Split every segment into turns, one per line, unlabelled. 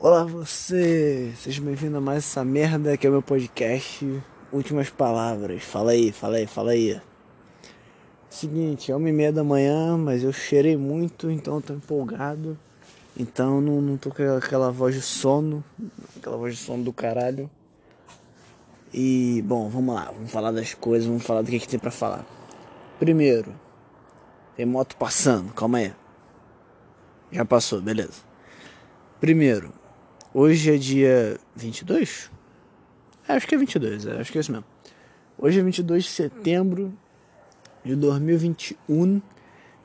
Olá você, seja bem-vindo a mais essa merda que é o meu podcast Últimas Palavras. Fala aí, fala aí, fala aí. Seguinte, é uma e meia da manhã, mas eu cheirei muito, então eu tô empolgado. Então não, não tô com aquela voz de sono, aquela voz de sono do caralho. E, bom, vamos lá, vamos falar das coisas, vamos falar do que, que tem pra falar. Primeiro, tem moto passando, calma aí. Já passou, beleza. Primeiro, hoje é dia 22? É, acho que é 22, é, acho que é isso mesmo. Hoje é 22 de setembro de 2021.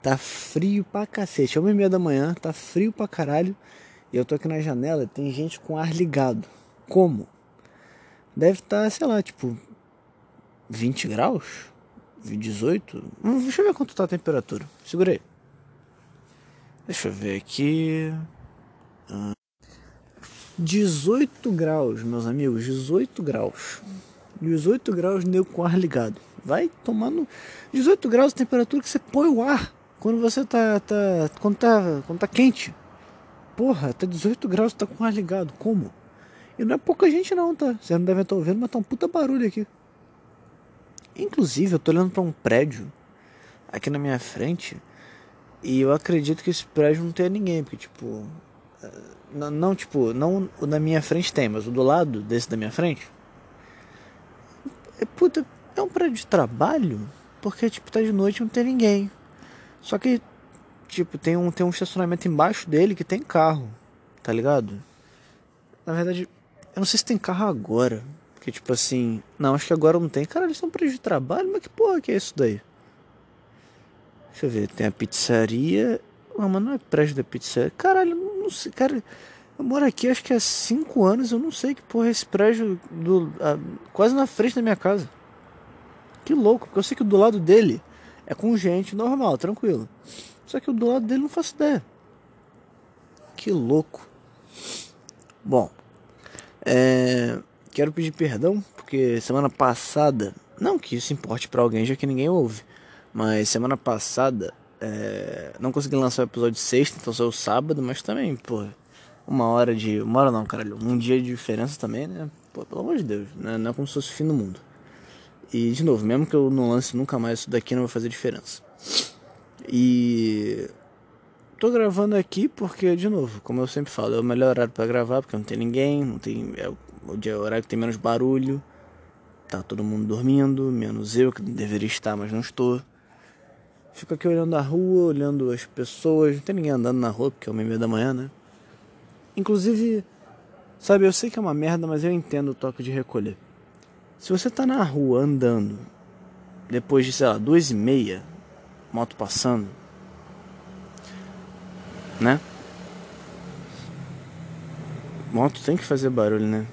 Tá frio pra cacete. É uma e meia da manhã, tá frio pra caralho. E eu tô aqui na janela tem gente com ar ligado. Como? Deve estar, tá, sei lá, tipo 20 graus? 18? Hum, deixa eu ver quanto tá a temperatura. Segura aí. Deixa eu ver aqui. 18 graus, meus amigos, 18 graus. 18 graus nego com ar ligado. Vai tomando 18 graus a temperatura que você põe o ar quando você tá, tá quando tá, quando tá quente. Porra, tá 18 graus, tá com ar ligado. Como? E não é pouca gente não, tá? Vocês não devem estar ouvindo, mas tá um puta barulho aqui. Inclusive, eu tô olhando para um prédio aqui na minha frente e eu acredito que esse prédio não tenha ninguém, porque tipo, não, não, tipo, não o da minha frente tem, mas o do lado desse da minha frente. É, puta, é um prédio de trabalho, porque, tipo, tá de noite e não tem ninguém. Só que, tipo, tem um, tem um estacionamento embaixo dele que tem carro, tá ligado? Na verdade, eu não sei se tem carro agora. Porque, tipo assim, não, acho que agora não tem. Cara, eles são prédio de trabalho, mas que porra que é isso daí? Deixa eu ver, tem a pizzaria. Ah, mas não é prédio da pizzaria. Caralho, não sei, cara. Eu moro aqui acho que há 5 anos, eu não sei que porra é esse prédio do, a, quase na frente da minha casa. Que louco, porque eu sei que do lado dele é com gente normal, tranquilo. Só que do lado dele não faço ideia. Que louco. Bom, é, quero pedir perdão porque semana passada, não que isso importe para alguém já que ninguém ouve, mas semana passada é, não consegui lançar o episódio sexta, então saiu sábado, mas também, pô, uma hora de. Uma hora não, caralho, um dia de diferença também, né? Pô, pelo amor de Deus, né? não é como se fosse o fim do mundo. E, de novo, mesmo que eu não lance nunca mais isso daqui, não vai fazer diferença. E. Tô gravando aqui porque, de novo, como eu sempre falo, é o melhor horário para gravar, porque não tem ninguém, não tem. É o dia é horário que tem menos barulho, tá todo mundo dormindo, menos eu que deveria estar, mas não estou. Fico aqui olhando a rua, olhando as pessoas. Não tem ninguém andando na rua, porque é uma e meia da manhã, né? Inclusive, sabe, eu sei que é uma merda, mas eu entendo o toque de recolher. Se você tá na rua andando, depois de, sei lá, duas e meia, moto passando, né? Moto tem que fazer barulho, né?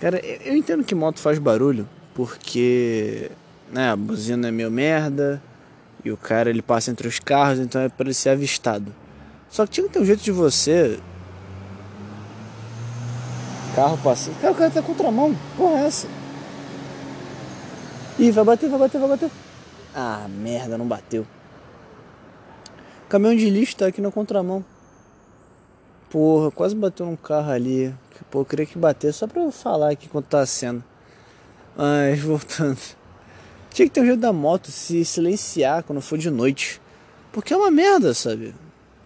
Cara, eu entendo que moto faz barulho, porque, né, a buzina é meio merda, e o cara ele passa entre os carros, então é para ele ser avistado. Só que tinha que ter um jeito de você. Carro passando. Cara, o cara tá contramão. Porra, é essa? Ih, vai bater, vai bater, vai bater. Ah, merda, não bateu. Caminhão de lixo tá aqui na contramão. Porra, quase bateu num carro ali. Pô, eu queria que batesse só pra eu falar aqui quanto tá sendo. Mas voltando. Tinha que ter um jeito da moto se silenciar quando for de noite. Porque é uma merda, sabe?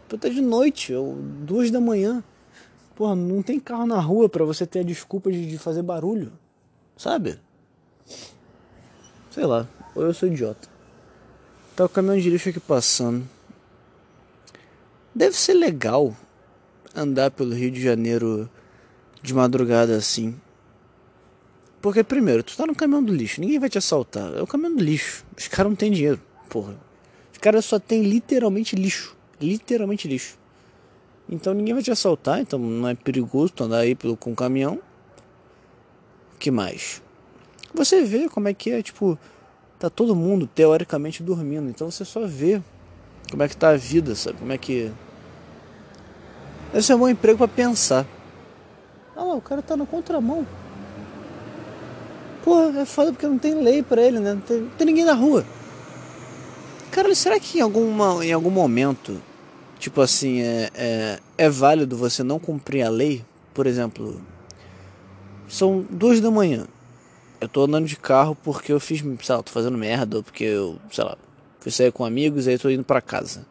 Pô, tá de noite, ou duas da manhã. Porra, não tem carro na rua para você ter a desculpa de, de fazer barulho. Sabe? Sei lá, ou eu sou idiota. Tá o caminhão de lixo aqui passando. Deve ser legal andar pelo Rio de Janeiro de madrugada assim. Porque, primeiro, tu tá no caminhão do lixo, ninguém vai te assaltar. É o caminhão do lixo. Os caras não têm dinheiro, porra. Os caras só tem literalmente lixo. Literalmente lixo. Então ninguém vai te assaltar, então não é perigoso tu andar aí pelo, com o caminhão. O que mais? Você vê como é que é, tipo, tá todo mundo teoricamente dormindo. Então você só vê como é que tá a vida, sabe? Como é que. Esse é um bom emprego para pensar. Ah lá, o cara tá na contramão. Pô, é foda porque não tem lei para ele, né? Não tem, não tem, ninguém na rua. Cara, será que em, alguma, em algum momento, tipo assim, é, é, é válido você não cumprir a lei por exemplo, são duas da manhã. Eu tô andando de carro porque eu fiz, sei lá, tô fazendo merda, ou porque eu, sei lá, fui sair com amigos e aí tô indo para casa.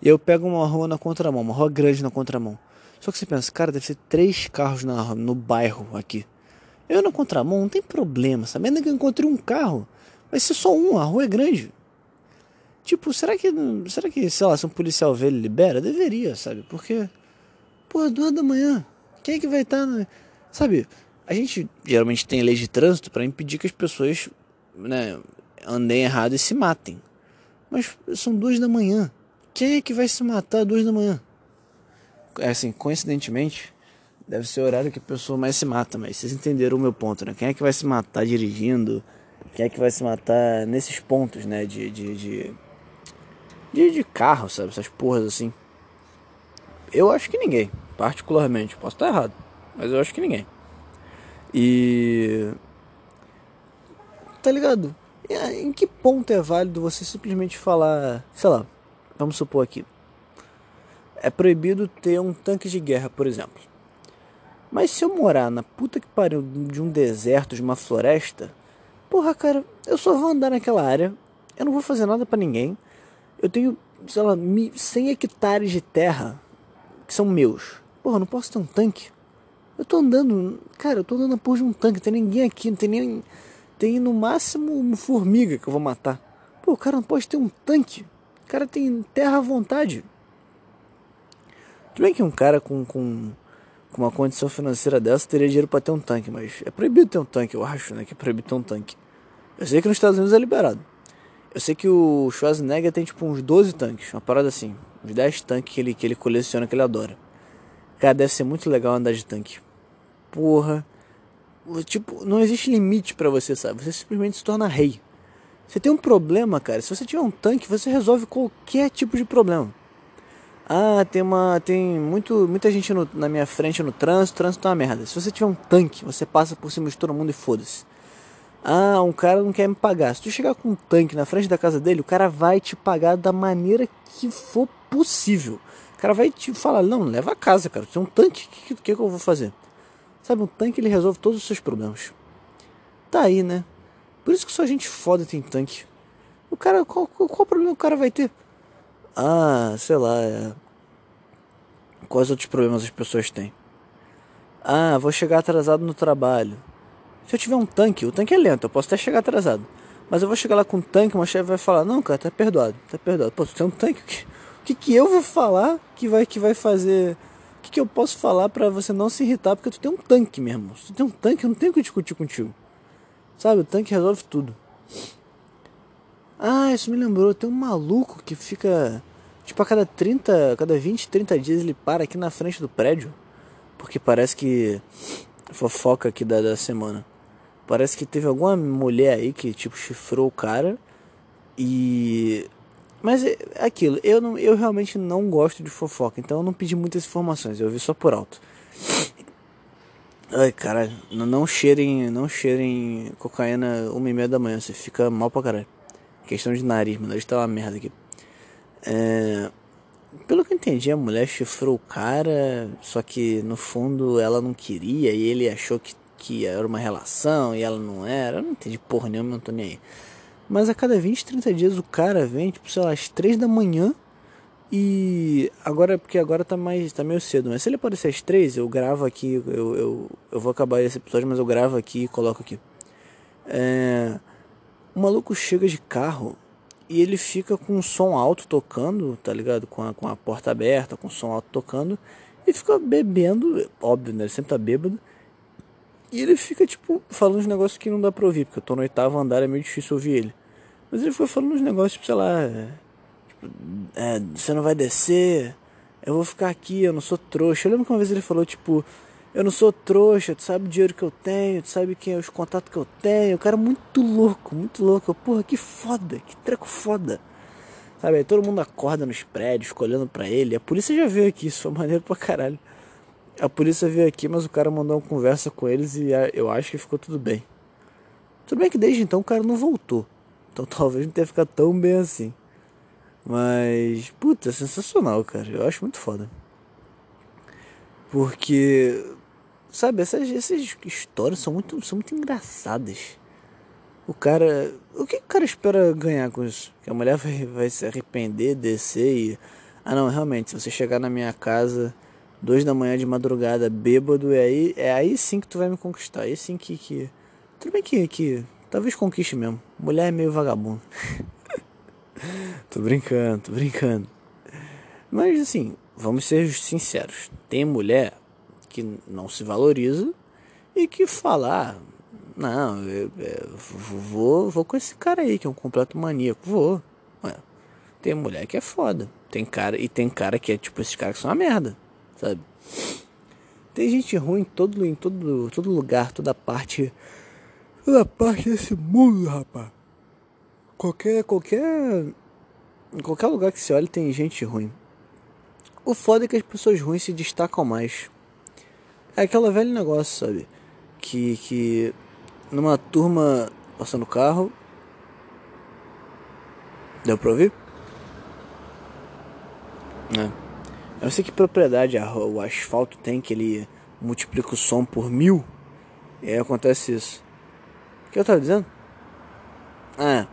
E eu pego uma rua na contramão, uma rua grande na contramão. Só que você pensa, cara, deve ser três carros na, no bairro aqui. Eu na contramão, não tem problema, sabendo que eu encontrei um carro, vai ser só um, a rua é grande. Tipo, será que, será que, sei lá, se um policial ele libera? Deveria, sabe? Porque, pô, duas da manhã, quem é que vai estar, tá, sabe? A gente geralmente tem lei de trânsito para impedir que as pessoas, né, andem errado e se matem. Mas são duas da manhã. Quem é que vai se matar duas da manhã? É assim, coincidentemente, deve ser o horário que a pessoa mais se mata, mas vocês entenderam o meu ponto, né? Quem é que vai se matar dirigindo? Quem é que vai se matar nesses pontos, né? De, de, de, de, de carro, sabe? Essas porras assim. Eu acho que ninguém, particularmente. Posso estar errado, mas eu acho que ninguém. E. Tá ligado? Em que ponto é válido você simplesmente falar, sei lá, vamos supor aqui. É proibido ter um tanque de guerra, por exemplo. Mas se eu morar na puta que pariu de um deserto, de uma floresta, porra, cara, eu só vou andar naquela área, eu não vou fazer nada para ninguém. Eu tenho, sei lá, 100 hectares de terra que são meus. Porra, não posso ter um tanque. Eu tô andando, cara, eu tô andando porra de um tanque, não tem ninguém aqui, não tem nem. Tem no máximo uma formiga que eu vou matar. Pô, o cara não pode ter um tanque. O cara tem terra à vontade. Tudo bem que um cara com, com com uma condição financeira dessa teria dinheiro para ter um tanque, mas é proibido ter um tanque, eu acho, né? Que é proibido ter um tanque. Eu sei que nos Estados Unidos é liberado. Eu sei que o Schwarzenegger tem tipo uns 12 tanques, uma parada assim, uns 10 tanques que ele, que ele coleciona, que ele adora. Cara, deve ser muito legal andar de tanque. Porra. Tipo, não existe limite para você, sabe? Você simplesmente se torna rei. Você tem um problema, cara. Se você tiver um tanque, você resolve qualquer tipo de problema. Ah, tem uma. Tem muito, muita gente no, na minha frente no trânsito, trânsito é uma merda. Se você tiver um tanque, você passa por cima de todo mundo e foda-se. Ah, um cara não quer me pagar. Se tu chegar com um tanque na frente da casa dele, o cara vai te pagar da maneira que for possível. O cara vai te falar, não, leva a casa, cara. Tem um tanque, o que, que, que eu vou fazer? Sabe, um tanque ele resolve todos os seus problemas. Tá aí, né? Por isso que só gente foda tem tanque. O cara, qual, qual, qual problema o cara vai ter? Ah, sei lá. É... Quais outros problemas as pessoas têm? Ah, vou chegar atrasado no trabalho. Se eu tiver um tanque, o tanque é lento, eu posso até chegar atrasado. Mas eu vou chegar lá com um tanque, uma chefe vai falar, não, cara, tá perdoado, tá perdoado. Pô, tu tem um tanque, o que, o que, que eu vou falar que vai, que vai fazer. O que, que eu posso falar para você não se irritar? Porque tu tem um tanque mesmo. Se tu tem um tanque, eu não tenho que discutir contigo. Sabe, o tanque resolve tudo. Ah, isso me lembrou, tem um maluco que fica Tipo, a cada 30, a cada 20, 30 dias ele para aqui na frente do prédio. Porque parece que. Fofoca aqui da, da semana. Parece que teve alguma mulher aí que, tipo, chifrou o cara. E. Mas é aquilo, eu, não, eu realmente não gosto de fofoca, então eu não pedi muitas informações, eu vi só por alto. Ai, caralho, não cheirem, não cheirem cocaína uma e meia da manhã, você fica mal pra caralho. Questão de nariz, mano, nariz tá uma merda aqui. É, pelo que eu entendi, a mulher chifrou o cara, só que no fundo ela não queria e ele achou que, que era uma relação e ela não era. Eu não entendi porra nenhuma, não tô nem aí. Mas a cada 20, 30 dias o cara vem, tipo, sei lá, às 3 da manhã e agora, porque agora tá mais, tá meio cedo, mas se ele aparecer às 3, eu gravo aqui, eu, eu, eu vou acabar esse episódio, mas eu gravo aqui e coloco aqui. É, o maluco chega de carro e ele fica com o som alto tocando, tá ligado? Com a, com a porta aberta, com o som alto tocando, e fica bebendo, óbvio, né? Ele sempre tá bêbado. E ele fica, tipo, falando uns negócios que não dá pra ouvir, porque eu tô no oitavo andar, é meio difícil ouvir ele. Mas ele foi falando uns negócios, tipo, sei lá, é, tipo, é, você não vai descer, eu vou ficar aqui, eu não sou trouxa. Eu lembro que uma vez ele falou, tipo, eu não sou trouxa, tu sabe o dinheiro que eu tenho, tu sabe quem é os contatos que eu tenho. O cara é muito louco, muito louco. Porra, que foda, que treco foda. Sabe, aí todo mundo acorda nos prédios, olhando para ele. A polícia já veio aqui, isso foi maneiro pra caralho. A polícia veio aqui, mas o cara mandou uma conversa com eles e eu acho que ficou tudo bem. Tudo bem que desde então o cara não voltou. Então talvez não tenha ficado tão bem assim. Mas, puta, é sensacional, cara. Eu acho muito foda. Porque sabe, essas, essas histórias são muito, são muito engraçadas. O cara. O que o cara espera ganhar com isso? Que a mulher vai, vai se arrepender, descer e. Ah não, realmente, se você chegar na minha casa duas da manhã de madrugada, bêbado, é aí, é aí sim que tu vai me conquistar. Aí sim que. que... Tudo bem que, que. Talvez conquiste mesmo. Mulher é meio vagabundo. tô brincando, tô brincando. Mas assim, vamos ser sinceros. Tem mulher que não se valoriza e que fala, ah, não, eu, eu, vou, vou com esse cara aí que é um completo maníaco, vou. Ué, tem mulher que é foda, tem cara e tem cara que é tipo esses caras que são uma merda, sabe? Tem gente ruim em todo, em todo, todo lugar, toda parte, toda parte desse mundo, rapaz. Qualquer, qualquer, em qualquer lugar que se olhe tem gente ruim. O foda é que as pessoas ruins se destacam mais. É aquela velho negócio, sabe? Que, que numa turma passando carro. Deu pra ouvir? É. Eu sei que propriedade o asfalto tem que ele multiplica o som por mil. E aí acontece isso. O que eu tava dizendo? Ah,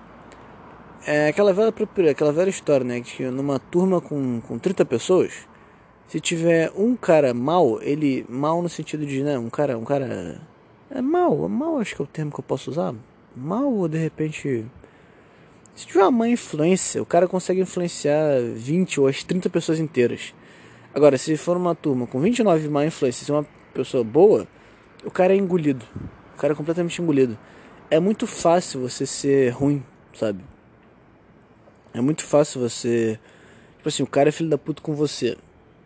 é aquela velha, aquela velha história, né? Que numa turma com, com 30 pessoas, se tiver um cara mal, ele mal no sentido de, né, um cara, um cara é mal, mal acho que é o termo que eu posso usar. Mal ou de repente se tiver uma má influência, o cara consegue influenciar 20 ou as 30 pessoas inteiras. Agora, se for uma turma com 29 má influências e uma pessoa boa, o cara é engolido. O cara é completamente engolido. É muito fácil você ser ruim, sabe? É muito fácil você. Tipo assim, o cara é filho da puta com você.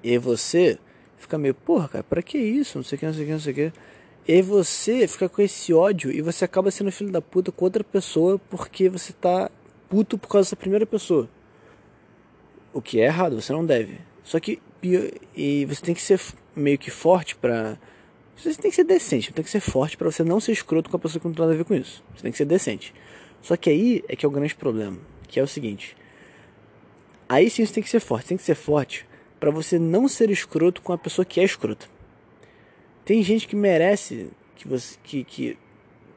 E você fica meio, porra, cara, pra que isso? Não sei o que, não sei o que, não sei o que. E você fica com esse ódio e você acaba sendo filho da puta com outra pessoa porque você tá puto por causa dessa primeira pessoa. O que é errado, você não deve. Só que e você tem que ser meio que forte pra. Você tem que ser decente, tem que ser forte para você não ser escroto com a pessoa que não tem nada a ver com isso. Você tem que ser decente. Só que aí é que é o grande problema, que é o seguinte. Aí sim você tem que ser forte, você tem que ser forte para você não ser escroto com a pessoa que é escrota. Tem gente que merece que você que, que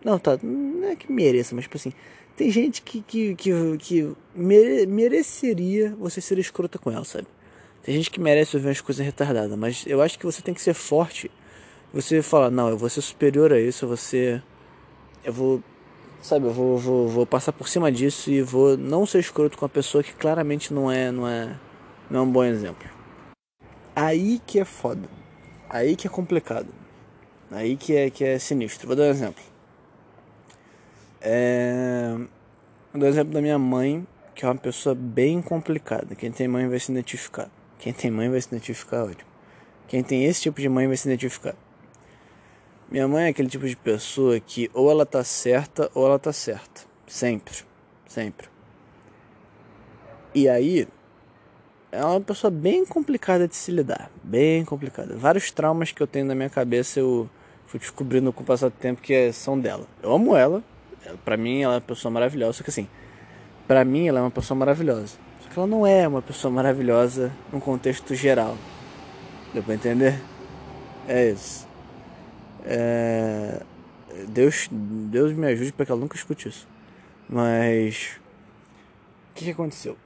não tá, não é que mereça, mas tipo assim, tem gente que que, que, que mere, mereceria você ser escrota com ela, sabe? Tem gente que merece ouvir umas coisas retardadas, mas eu acho que você tem que ser forte. Você fala, não, eu vou ser superior a isso, você eu vou sabe, eu vou, vou, vou passar por cima disso e vou não ser escroto com a pessoa que claramente não é, não é, não é um bom exemplo. Aí que é foda. Aí que é complicado. Aí que é, que é sinistro. Vou dar um exemplo. É... Vou dar um exemplo da minha mãe, que é uma pessoa bem complicada. Quem tem mãe vai se identificar. Quem tem mãe vai se identificar, ótimo. Quem tem esse tipo de mãe vai se identificar. Minha mãe é aquele tipo de pessoa que ou ela tá certa ou ela tá certa. Sempre. Sempre. E aí, é uma pessoa bem complicada de se lidar, bem complicada. Vários traumas que eu tenho na minha cabeça eu fui descobrindo com o passar do tempo que são dela. Eu amo ela, para mim ela é uma pessoa maravilhosa, só que assim, para mim ela é uma pessoa maravilhosa. Só que ela não é uma pessoa maravilhosa num contexto geral. Deu pra entender? É isso. É... Deus, Deus me ajude para que ela nunca escute isso. Mas o que, que aconteceu?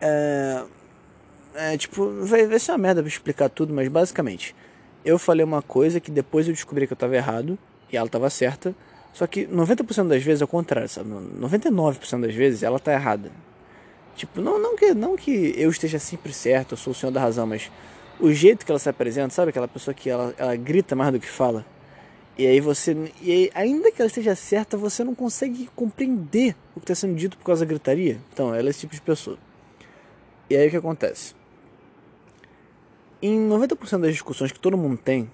É, é, tipo, vai, vai ser uma merda pra explicar tudo, mas basicamente, eu falei uma coisa que depois eu descobri que eu tava errado e ela tava certa. Só que 90% das vezes é o contrário, sabe? 99% das vezes ela tá errada. Tipo, não, não, que, não que eu esteja sempre certo, eu sou o senhor da razão, mas o jeito que ela se apresenta, sabe? Aquela pessoa que ela, ela grita mais do que fala. E aí você. E aí, ainda que ela esteja certa, você não consegue compreender o que está sendo dito por causa da gritaria. Então, ela é esse tipo de pessoa. E aí o que acontece? Em 90% das discussões que todo mundo tem,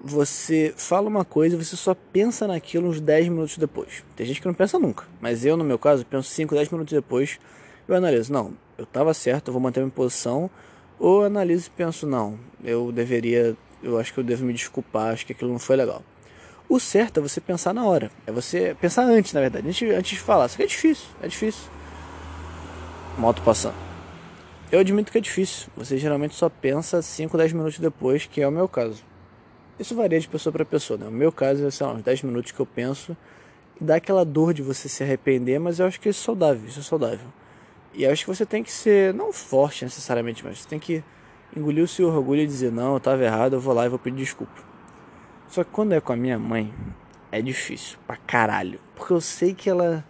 você fala uma coisa e você só pensa naquilo uns 10 minutos depois. Tem gente que não pensa nunca, mas eu, no meu caso, penso 5, 10 minutos depois, eu analiso, não, eu estava certo, eu vou manter minha posição, ou analiso e penso, não, eu deveria, eu acho que eu devo me desculpar, acho que aquilo não foi legal. O certo é você pensar na hora, é você pensar antes, na verdade, antes, antes de falar, só que é difícil, é difícil. Moto passando. Eu admito que é difícil. Você geralmente só pensa 5, 10 minutos depois, que é o meu caso. Isso varia de pessoa para pessoa, né? No meu caso, é, sei lá, uns 10 minutos que eu penso e dá aquela dor de você se arrepender, mas eu acho que isso é saudável, isso é saudável. E eu acho que você tem que ser, não forte necessariamente, mas você tem que engolir o seu orgulho e dizer, não, eu estava errado, eu vou lá e vou pedir desculpa. Só que quando é com a minha mãe, é difícil pra caralho. Porque eu sei que ela.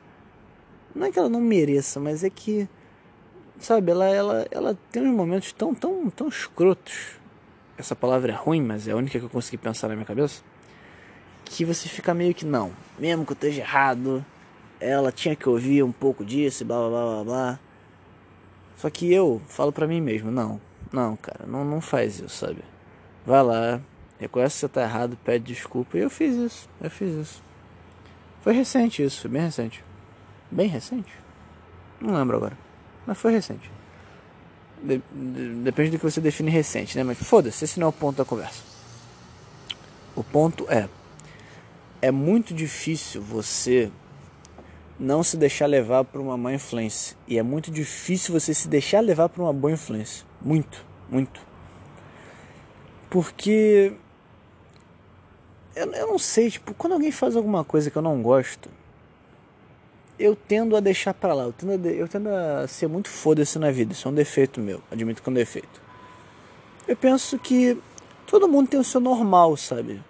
Não é que ela não mereça, mas é que. Sabe, ela, ela, ela tem uns momentos tão, tão, tão escrotos. Essa palavra é ruim, mas é a única que eu consegui pensar na minha cabeça. Que você fica meio que não. Mesmo que eu esteja errado, ela tinha que ouvir um pouco disso, blá blá blá blá blá. Só que eu falo pra mim mesmo, não, não, cara, não, não faz isso, sabe? Vai lá, reconhece que você tá errado, pede desculpa. E eu fiz isso, eu fiz isso. Foi recente isso, foi bem recente. Bem recente? Não lembro agora. Mas foi recente. De, de, depende do que você define recente, né? Mas foda-se, esse não é o ponto da conversa. O ponto é: é muito difícil você não se deixar levar por uma má influência. E é muito difícil você se deixar levar por uma boa influência. Muito, muito. Porque. Eu, eu não sei, tipo, quando alguém faz alguma coisa que eu não gosto, eu tendo a deixar pra lá. Eu tendo a, eu tendo a ser muito foda-se na vida. Isso é um defeito meu. Admito que é um defeito. Eu penso que todo mundo tem o seu normal, sabe?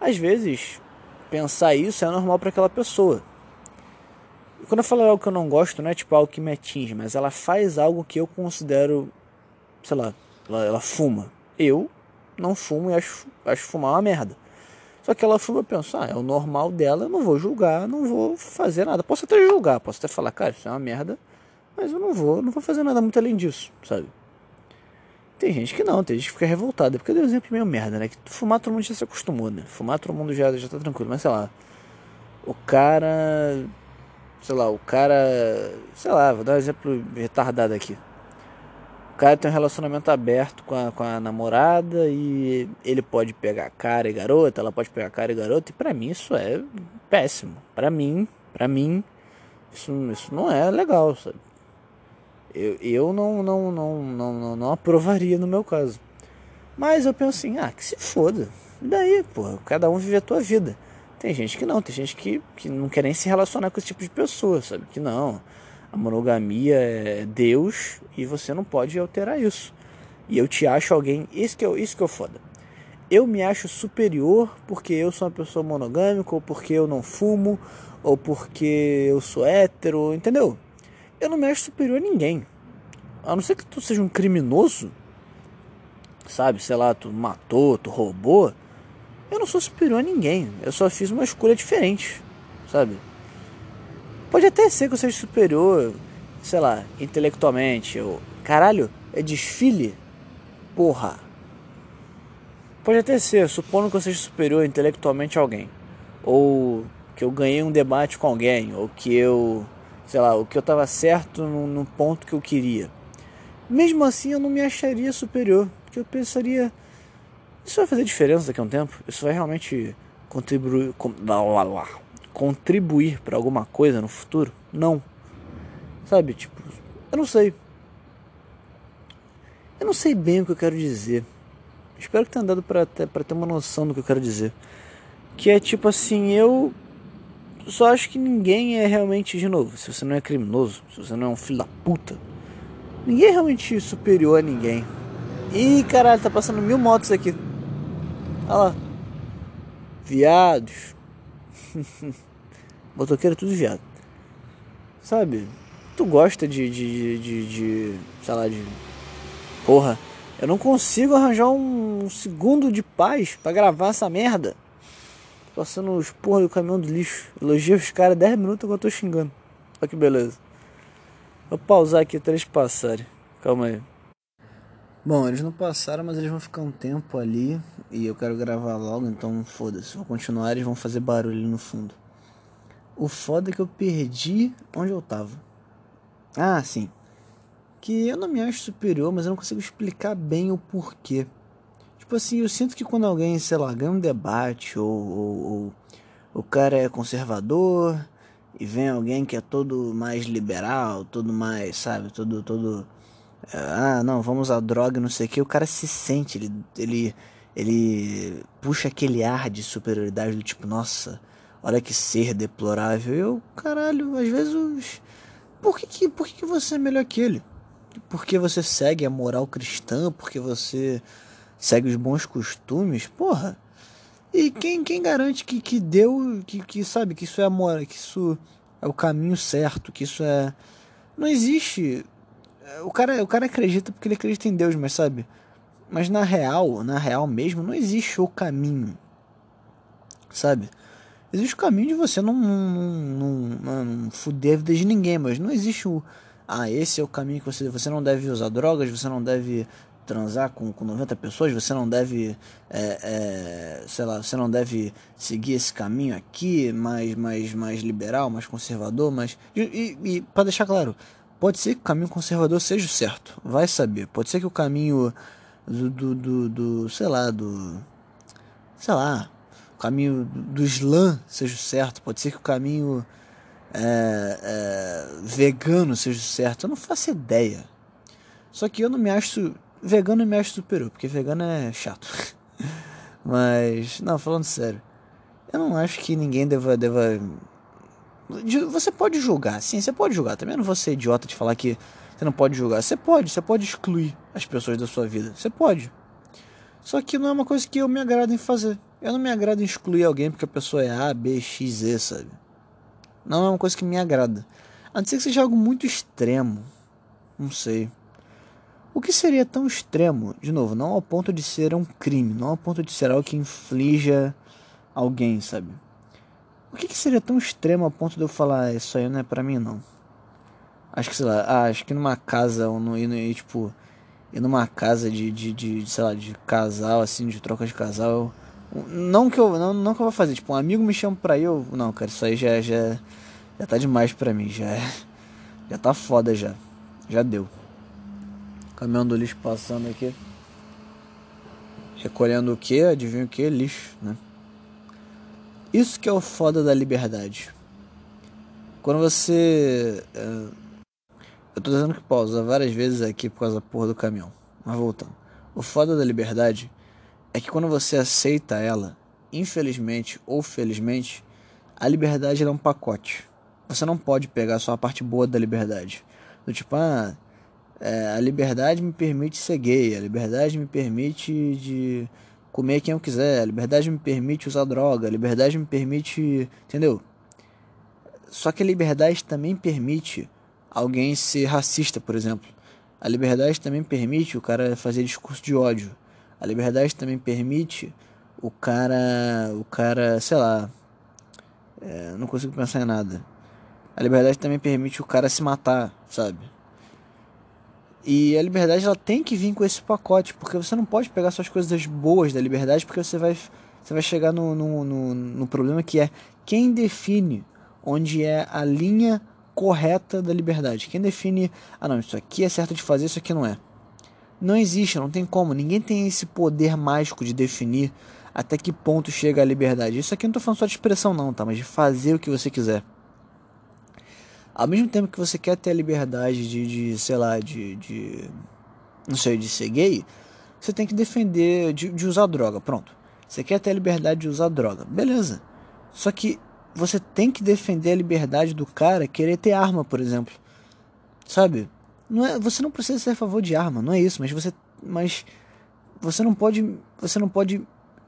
Às vezes, pensar isso é normal para aquela pessoa. Quando eu falo algo que eu não gosto, não é tipo algo que me atinge, mas ela faz algo que eu considero, sei lá, ela, ela fuma. Eu não fumo e acho, acho fumar uma merda. Só que ela e penso, ah, é o normal dela, eu não vou julgar, não vou fazer nada. Posso até julgar, posso até falar, cara, isso é uma merda, mas eu não vou, não vou fazer nada muito além disso, sabe? Tem gente que não, tem gente que fica revoltada, porque eu dei um exemplo meio merda, né? Que fumar todo mundo já se acostumou, né? Fumar todo mundo já, já tá tranquilo, mas sei lá. O cara sei lá, o cara, sei lá, vou dar um exemplo retardado aqui. O cara tem um relacionamento aberto com a, com a namorada e ele pode pegar cara e garota, ela pode pegar cara e garota, e pra mim isso é péssimo. Pra mim, pra mim, isso, isso não é legal, sabe? Eu, eu não, não, não, não, não, não aprovaria no meu caso. Mas eu penso assim, ah, que se foda. E daí, pô, cada um vive a tua vida. Tem gente que não, tem gente que, que não quer nem se relacionar com esse tipo de pessoa, sabe? Que não, a monogamia é Deus e você não pode alterar isso. E eu te acho alguém, isso que eu, isso que eu foda. Eu me acho superior porque eu sou uma pessoa monogâmica, ou porque eu não fumo, ou porque eu sou hétero, entendeu? Eu não me acho superior a ninguém. A não ser que tu seja um criminoso, sabe? Sei lá, tu matou, tu roubou eu não sou superior a ninguém. Eu só fiz uma escolha diferente, sabe? Pode até ser que eu seja superior, sei lá, intelectualmente. Ou, caralho, é desfile? Porra. Pode até ser, supondo que eu seja superior intelectualmente a alguém. Ou que eu ganhei um debate com alguém. Ou que eu, sei lá, o que eu tava certo no, no ponto que eu queria. Mesmo assim, eu não me acharia superior. Porque eu pensaria, isso vai fazer diferença daqui a um tempo? Isso vai realmente contribuir, com, lá, lá, contribuir para alguma coisa no futuro? Não. Sabe, tipo, eu não sei. Eu não sei bem o que eu quero dizer. Espero que tenha dado para ter, pra ter uma noção do que eu quero dizer. Que é tipo assim, eu só acho que ninguém é realmente, de novo, se você não é criminoso, se você não é um filho da puta, ninguém é realmente superior a ninguém. Ih, caralho, tá passando mil motos aqui. Olha lá. Viados. Motoqueiro tudo viado. Sabe? Tu gosta de, de, de, de, sei lá, de... Porra, eu não consigo arranjar um segundo de paz para gravar essa merda. Passando os porra do caminhão do lixo. Elogia os caras 10 minutos que eu tô xingando. Olha que beleza. Vou pausar aqui eles passarem. Calma aí. Bom, eles não passaram, mas eles vão ficar um tempo ali e eu quero gravar logo, então foda-se. Vou continuar, eles vão fazer barulho no fundo. O foda é que eu perdi onde eu tava. Ah, sim. Que eu não me acho superior, mas eu não consigo explicar bem o porquê. Tipo assim, eu sinto que quando alguém, sei lá, ganha um debate ou, ou, ou o cara é conservador e vem alguém que é todo mais liberal, todo mais, sabe, todo, todo ah, não, vamos usar droga, não sei o que, o cara se sente, ele, ele, ele puxa aquele ar de superioridade do tipo, nossa, olha que ser deplorável. Eu, caralho, às vezes. Por que, que, por que, que você é melhor que ele? Porque você segue a moral cristã, porque você segue os bons costumes, porra. E quem, quem garante que, que deu, que, que sabe, que isso é amor, que isso é o caminho certo, que isso é. Não existe. O cara, o cara acredita porque ele acredita em Deus, mas sabe? Mas na real, na real mesmo, não existe o caminho. Sabe? Existe o caminho de você não, não, não, não fuder a vida de ninguém, mas não existe o. Ah, esse é o caminho que você. Você não deve usar drogas, você não deve transar com, com 90 pessoas, você não deve, é, é, sei lá, você não deve seguir esse caminho aqui, mais, mais, mais liberal, mais conservador, mas e, e, e para deixar claro, pode ser que o caminho conservador seja o certo, vai saber, pode ser que o caminho do, do, do, do sei lá, do, sei lá, o caminho do Islã seja o certo, pode ser que o caminho é, é, vegano seja o certo, eu não faço ideia. Só que eu não me acho Vegano me acho superior, porque vegano é chato. Mas, não, falando sério. Eu não acho que ninguém deva, deva. Você pode julgar, sim, você pode julgar. Também não vou ser idiota de falar que você não pode julgar. Você pode, você pode excluir as pessoas da sua vida. Você pode. Só que não é uma coisa que eu me agrado em fazer. Eu não me agrado em excluir alguém porque a pessoa é A, B, X, Z, sabe? Não é uma coisa que me agrada. A não ser que seja algo muito extremo. Não sei. O que seria tão extremo, de novo, não ao ponto de ser um crime, não ao ponto de ser algo que inflija alguém, sabe? O que, que seria tão extremo ao ponto de eu falar, ah, isso aí não é pra mim, não? Acho que, sei lá, ah, acho que numa casa, ou no, e, tipo, ir numa casa de, de, de, sei lá, de casal, assim, de troca de casal. Não que eu, não, não que eu vou fazer, tipo, um amigo me chama pra ir, eu, não, cara, isso aí já, já, já tá demais pra mim, já, já tá foda já, já deu. Caminhão do lixo passando aqui. Recolhendo o que? Adivinha o que? Lixo, né? Isso que é o foda da liberdade. Quando você. É, eu tô dizendo que pausa várias vezes aqui por causa da porra do caminhão. Mas voltando. O foda da liberdade é que quando você aceita ela, infelizmente ou felizmente, a liberdade é um pacote. Você não pode pegar só a parte boa da liberdade. Do tipo, ah, é, a liberdade me permite ser gay, a liberdade me permite de comer quem eu quiser, a liberdade me permite usar droga, a liberdade me permite. Entendeu? Só que a liberdade também permite alguém ser racista, por exemplo. A liberdade também permite o cara fazer discurso de ódio. A liberdade também permite o cara. O cara, sei lá. É, não consigo pensar em nada. A liberdade também permite o cara se matar, sabe? E a liberdade ela tem que vir com esse pacote, porque você não pode pegar só as coisas boas da liberdade, porque você vai, você vai chegar no, no, no, no problema que é quem define onde é a linha correta da liberdade. Quem define, ah não, isso aqui é certo de fazer, isso aqui não é. Não existe, não tem como. Ninguém tem esse poder mágico de definir até que ponto chega a liberdade. Isso aqui não estou falando só de expressão não, tá? Mas de fazer o que você quiser. Ao mesmo tempo que você quer ter a liberdade de, de sei lá, de, de. Não sei, de ser gay, você tem que defender de, de usar droga. Pronto. Você quer ter a liberdade de usar droga. Beleza. Só que você tem que defender a liberdade do cara querer ter arma, por exemplo. Sabe? Não é, você não precisa ser a favor de arma, não é isso, mas você mas você não pode você não pode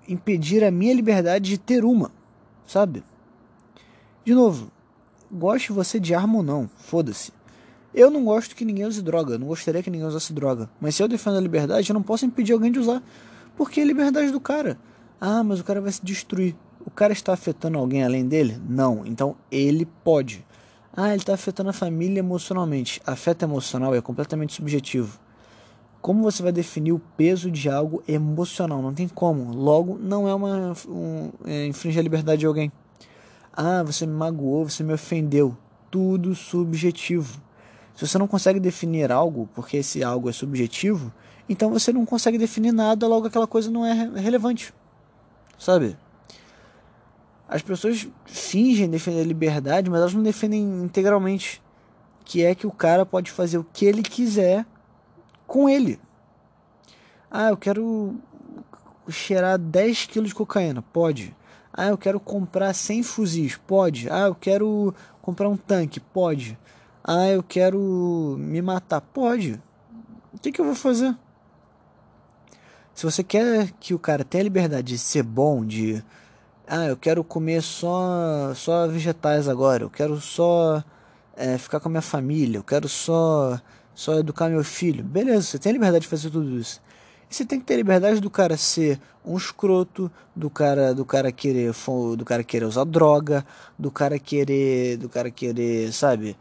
impedir a minha liberdade de ter uma, sabe? De novo, goste você de arma ou não, foda-se. Eu não gosto que ninguém use droga, não gostaria que ninguém usasse droga. Mas se eu defendo a liberdade, eu não posso impedir alguém de usar. Porque é a liberdade do cara. Ah, mas o cara vai se destruir. Cara está afetando alguém além dele? Não. Então ele pode. Ah, ele está afetando a família emocionalmente. Afeto emocional é completamente subjetivo. Como você vai definir o peso de algo emocional? Não tem como. Logo, não é uma um, é, infringir a liberdade de alguém. Ah, você me magoou, você me ofendeu. Tudo subjetivo. Se você não consegue definir algo, porque esse algo é subjetivo, então você não consegue definir nada, logo aquela coisa não é relevante. Sabe? As pessoas fingem defender a liberdade, mas elas não defendem integralmente. Que é que o cara pode fazer o que ele quiser com ele. Ah, eu quero cheirar 10 quilos de cocaína? Pode. Ah, eu quero comprar 100 fuzis? Pode. Ah, eu quero comprar um tanque? Pode. Ah, eu quero me matar? Pode. O que, que eu vou fazer? Se você quer que o cara tenha liberdade de ser bom, de ah, eu quero comer só só vegetais agora, eu quero só é, ficar com a minha família, eu quero só só educar meu filho. Beleza, você tem a liberdade de fazer tudo isso. E você tem que ter a liberdade do cara ser um escroto, do cara do cara querer do cara querer usar droga, do cara querer do cara querer, sabe,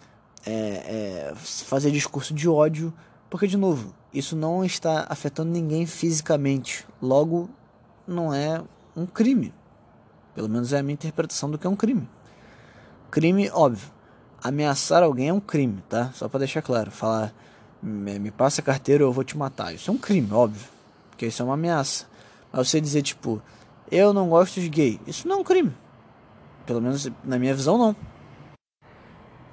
é, é, fazer discurso de ódio, porque de novo isso não está afetando ninguém fisicamente, logo não é um crime. Pelo menos é a minha interpretação do que é um crime. Crime, óbvio. Ameaçar alguém é um crime, tá? Só para deixar claro. Falar, me, passa a carteira ou eu vou te matar. Isso é um crime, óbvio. Porque isso é uma ameaça. Mas você dizer, tipo, eu não gosto de gay. Isso não é um crime. Pelo menos na minha visão, não.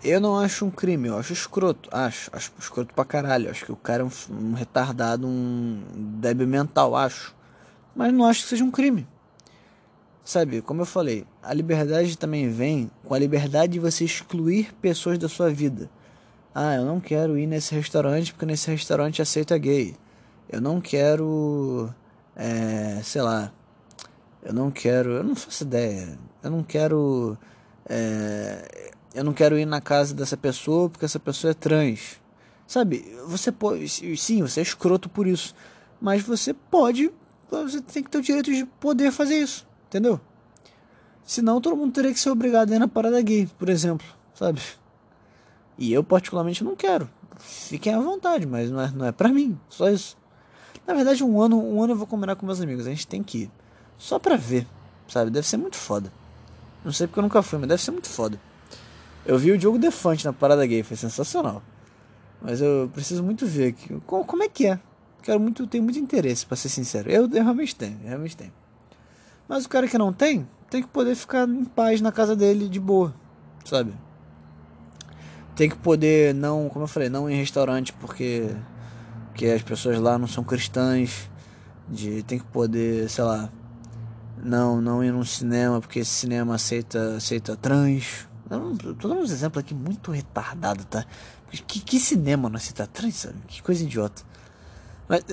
Eu não acho um crime, eu acho escroto. Acho, acho escroto pra caralho. Acho que o cara é um, um retardado, um débil mental, acho. Mas não acho que seja um crime. Sabe, como eu falei, a liberdade também vem com a liberdade de você excluir pessoas da sua vida. Ah, eu não quero ir nesse restaurante porque nesse restaurante aceita gay. Eu não quero. É, sei lá. Eu não quero. Eu não faço ideia. Eu não quero. É, eu não quero ir na casa dessa pessoa porque essa pessoa é trans. Sabe, você pode, sim, você é escroto por isso, mas você pode, você tem que ter o direito de poder fazer isso, entendeu? Senão todo mundo teria que ser obrigado a ir na parada gay, por exemplo, sabe? E eu particularmente não quero. Fiquem à vontade, mas não é, não é pra mim, só isso. Na verdade, um ano, um ano eu vou combinar com meus amigos, a gente tem que ir. Só pra ver, sabe? Deve ser muito foda. Não sei porque eu nunca fui, mas deve ser muito foda. Eu vi o Diogo Defante na parada gay, foi sensacional. Mas eu preciso muito ver aqui. Como, como é que é? Quero muito, tenho muito interesse, para ser sincero. Eu, eu realmente tenho, eu realmente tenho. Mas o cara que não tem, tem que poder ficar em paz na casa dele de boa, sabe? Tem que poder não, como eu falei, não ir em restaurante porque porque as pessoas lá não são cristãs. De tem que poder, sei lá, não não ir num cinema porque esse cinema aceita aceita trans, eu tô dando uns exemplos aqui muito retardado, tá? Que, que cinema não tá trans, sabe? Que coisa idiota. Mas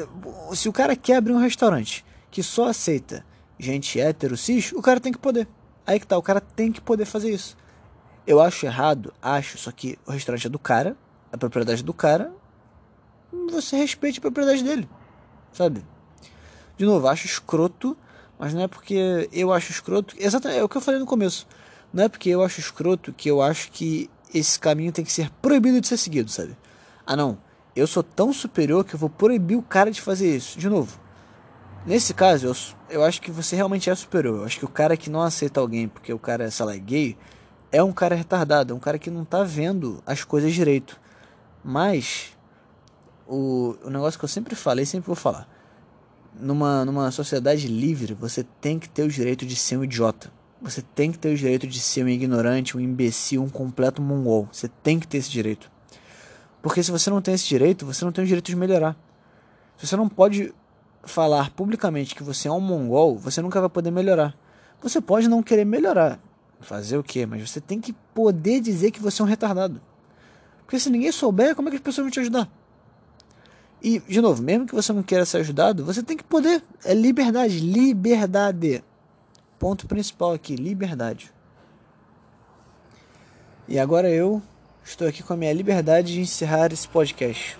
se o cara quer abrir um restaurante que só aceita gente hétero, cis, o cara tem que poder. Aí que tá, o cara tem que poder fazer isso. Eu acho errado, acho, só que o restaurante é do cara, a propriedade do cara, você respeite a propriedade dele, sabe? De novo, acho escroto, mas não é porque eu acho escroto. Exatamente, é o que eu falei no começo. Não é porque eu acho escroto que eu acho que esse caminho tem que ser proibido de ser seguido, sabe? Ah, não. Eu sou tão superior que eu vou proibir o cara de fazer isso. De novo. Nesse caso, eu, eu acho que você realmente é superior. Eu acho que o cara que não aceita alguém porque o cara, sei lá, é gay, é um cara retardado. É um cara que não tá vendo as coisas direito. Mas, o, o negócio que eu sempre falei, sempre vou falar. Numa, numa sociedade livre, você tem que ter o direito de ser um idiota. Você tem que ter o direito de ser um ignorante, um imbecil, um completo mongol. Você tem que ter esse direito. Porque se você não tem esse direito, você não tem o direito de melhorar. Você não pode falar publicamente que você é um mongol, você nunca vai poder melhorar. Você pode não querer melhorar, fazer o quê? Mas você tem que poder dizer que você é um retardado. Porque se ninguém souber, como é que as pessoas vão te ajudar? E, de novo, mesmo que você não queira ser ajudado, você tem que poder. É liberdade. Liberdade. Ponto principal aqui, liberdade. E agora eu estou aqui com a minha liberdade de encerrar esse podcast.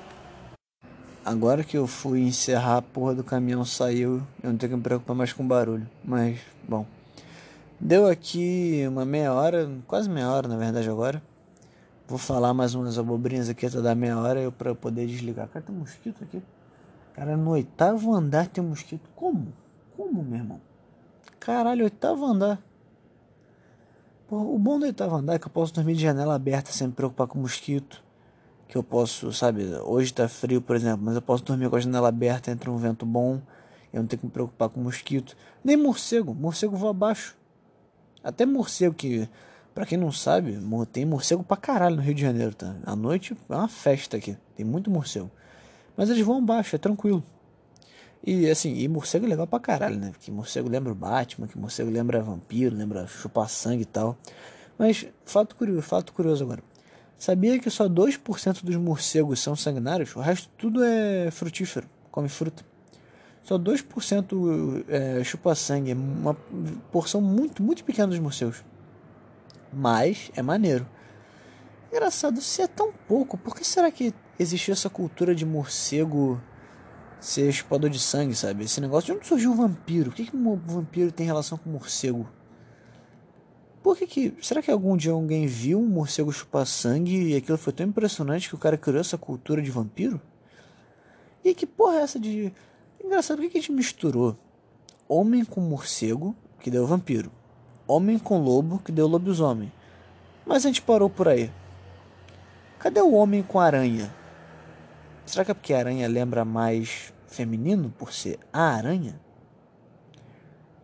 Agora que eu fui encerrar, a porra do caminhão saiu, eu não tenho que me preocupar mais com barulho. Mas, bom. Deu aqui uma meia hora, quase meia hora na verdade agora. Vou falar mais umas abobrinhas aqui até dar meia hora eu para poder desligar. Cara, tem mosquito aqui. Cara, no oitavo andar tem mosquito. Como? Como, meu irmão? Caralho, oitavo andar. Pô, o bom do oitavo andar é que eu posso dormir de janela aberta sem me preocupar com mosquito. Que eu posso, sabe, hoje tá frio, por exemplo, mas eu posso dormir com a janela aberta entre um vento bom. Eu não tenho que me preocupar com mosquito. Nem morcego. Morcego voa abaixo. Até morcego que, para quem não sabe, tem morcego pra caralho no Rio de Janeiro, tá? À noite é uma festa aqui. Tem muito morcego. Mas eles voam abaixo, é tranquilo. E assim, e morcego é legal pra caralho, né? Porque morcego lembra o Batman, que morcego lembra vampiro, lembra chupar sangue e tal. Mas, fato curioso, fato curioso agora. Sabia que só 2% dos morcegos são sanguinários? O resto tudo é frutífero, come fruta. Só 2% é, chupa sangue, é uma porção muito, muito pequena dos morcegos. Mas é maneiro. Engraçado, se é tão pouco, por que será que existiu essa cultura de morcego ser chupador de sangue, sabe? Esse negócio. De onde surgiu o vampiro? Por que, que um vampiro tem relação com morcego? Por que que... Será que algum dia alguém viu um morcego chupar sangue e aquilo foi tão impressionante que o cara criou essa cultura de vampiro? E que porra é essa de... Engraçado, por que, que a gente misturou homem com morcego, que deu vampiro? Homem com lobo, que deu lobisomem. Mas a gente parou por aí. Cadê o homem com aranha? Será que é porque a aranha lembra mais feminino por ser a aranha?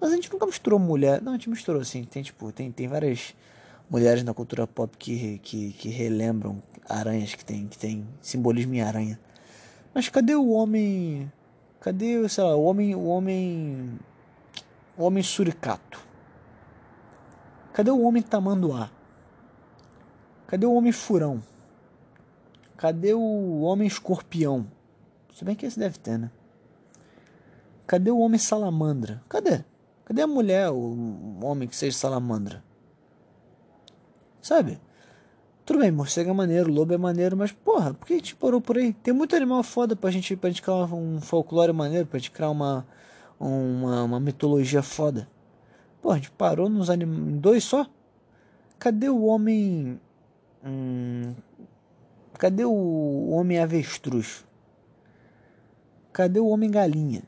Mas a gente nunca misturou mulher. Não, a gente misturou assim. Tem, tipo, tem, tem várias mulheres na cultura pop que, que, que relembram aranhas que tem, que tem simbolismo em aranha. Mas cadê o homem. Cadê, sei lá, o homem. O homem. O homem suricato? Cadê o homem tamanduá? Cadê o homem furão? Cadê o homem escorpião? Se bem que esse deve ter, né? Cadê o homem salamandra? Cadê? Cadê a mulher, o homem que seja salamandra? Sabe? Tudo bem, morcego é maneiro, lobo é maneiro, mas porra, por que a gente parou por aí? Tem muito animal foda pra gente, pra gente criar um folclore maneiro, pra gente criar uma, uma, uma mitologia foda. Porra, a gente parou nos animais. dois só? Cadê o homem. Hum, cadê o homem avestruz? Cadê o homem galinha?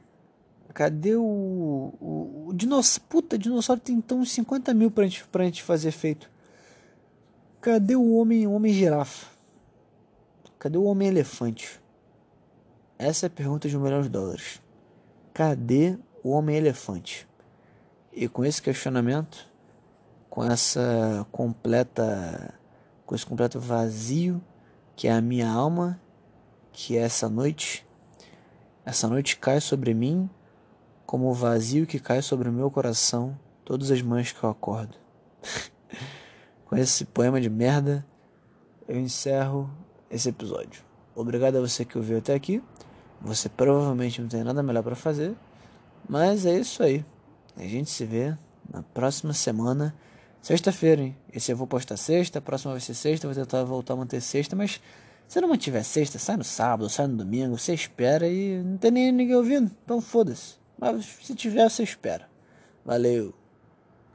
Cadê o. O, o dinossauro. Puta, dinossauro tem então uns 50 mil pra gente, pra gente fazer feito. Cadê o homem, o homem girafa? Cadê o homem elefante? Essa é a pergunta de um milhão de dólares. Cadê o homem elefante? E com esse questionamento, com essa completa. com esse completo vazio que é a minha alma, que é essa noite, essa noite cai sobre mim como o vazio que cai sobre o meu coração todas as manhãs que eu acordo. Com esse poema de merda, eu encerro esse episódio. Obrigado a você que ouviu até aqui. Você provavelmente não tem nada melhor para fazer, mas é isso aí. A gente se vê na próxima semana. Sexta-feira, hein? Esse eu vou postar sexta, a próxima vai ser sexta, vou tentar voltar a manter sexta, mas se não mantiver sexta, sai no sábado, sai no domingo, você espera e não tem nem ninguém ouvindo, então foda-se. Mas se tiver, você espera. Valeu.